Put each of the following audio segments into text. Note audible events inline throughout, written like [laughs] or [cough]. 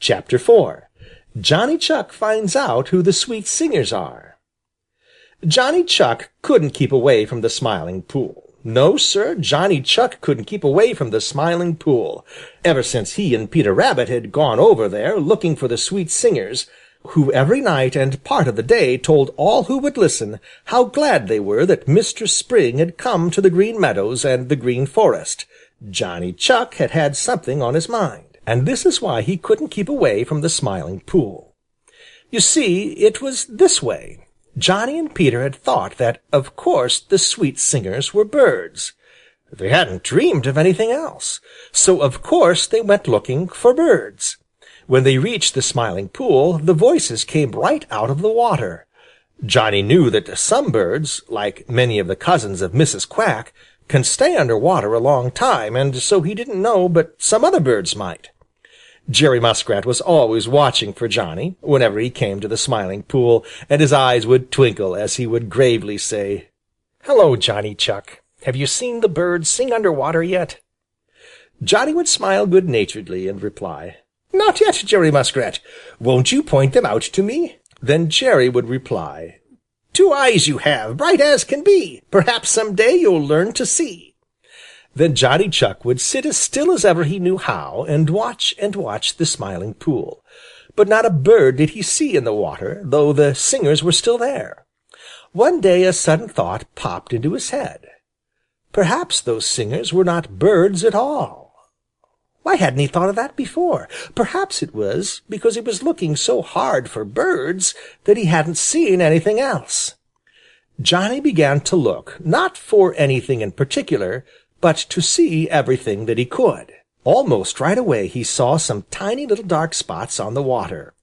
Chapter IV Johnny Chuck finds out who the sweet singers are Johnny Chuck couldn't keep away from the Smiling Pool. No, Sir, Johnny Chuck couldn't keep away from the Smiling Pool. Ever since he and Peter Rabbit had gone over there looking for the sweet singers, who every night and part of the day told all who would listen how glad they were that Mistress Spring had come to the Green Meadows and the Green Forest, Johnny Chuck had had something on his mind, and this is why he couldn't keep away from the Smiling Pool. You see, it was this way. Johnny and Peter had thought that of course the sweet singers were birds. They hadn't dreamed of anything else, so of course they went looking for birds. When they reached the Smiling Pool, the voices came right out of the water. Johnny knew that some birds, like many of the cousins of Mrs. Quack, can stay under water a long time, and so he didn't know but some other birds might. Jerry Muskrat was always watching for Johnny whenever he came to the Smiling Pool, and his eyes would twinkle as he would gravely say, "Hello, Johnny Chuck. Have you seen the birds sing under water yet?" Johnny would smile good-naturedly and reply, "Not yet, Jerry Muskrat. Won't you point them out to me?" Then Jerry would reply, "Two eyes you have, bright as can be. Perhaps some day you'll learn to see." Then Johnny Chuck would sit as still as ever he knew how and watch and watch the Smiling Pool. But not a bird did he see in the water, though the singers were still there. One day a sudden thought popped into his head. Perhaps those singers were not birds at all. Why hadn't he thought of that before? Perhaps it was because he was looking so hard for birds that he hadn't seen anything else. Johnny began to look, not for anything in particular, but to see everything that he could. Almost right away he saw some tiny little dark spots on the water.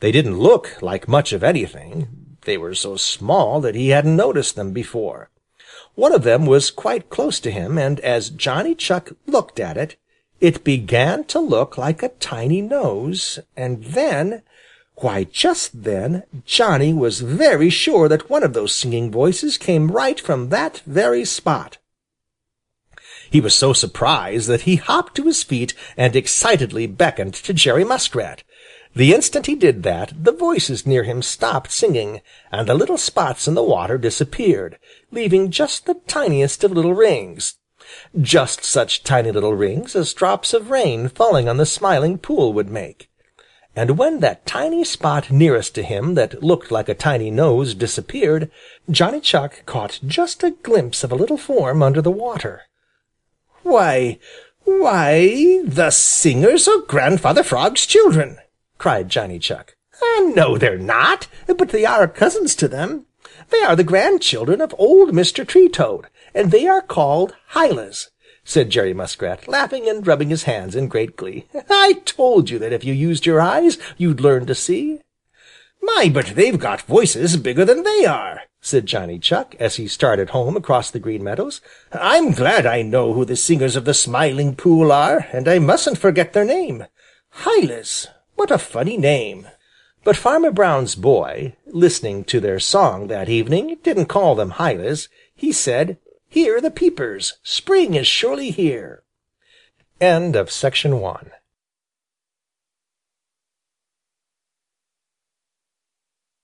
They didn't look like much of anything. They were so small that he hadn't noticed them before. One of them was quite close to him, and as Johnny Chuck looked at it, it began to look like a tiny nose, and then, why just then, Johnny was very sure that one of those singing voices came right from that very spot. He was so surprised that he hopped to his feet and excitedly beckoned to Jerry Muskrat. The instant he did that, the voices near him stopped singing, and the little spots in the water disappeared, leaving just the tiniest of little rings. Just such tiny little rings as drops of rain falling on the Smiling Pool would make. And when that tiny spot nearest to him that looked like a tiny nose disappeared, Johnny Chuck caught just a glimpse of a little form under the water. "Why, why, the singers are Grandfather Frog's children!" cried Johnny Chuck. Uh, "No, they're not, but they are cousins to them. They are the grandchildren of Old Mr. Tree Toad, and they are called Hylas," said Jerry Muskrat, laughing and rubbing his hands in great glee. [laughs] "I told you that if you used your eyes you'd learn to see." "My, but they've got voices bigger than they are!" Said Johnny Chuck, as he started home across the Green Meadows. "I'm glad I know who the singers of the Smiling Pool are, and I mustn't forget their name. Hylas! What a funny name!" But Farmer Brown's boy, listening to their song that evening, didn't call them Hylas. He said, "Hear the peepers! Spring is surely here!" End of Section 1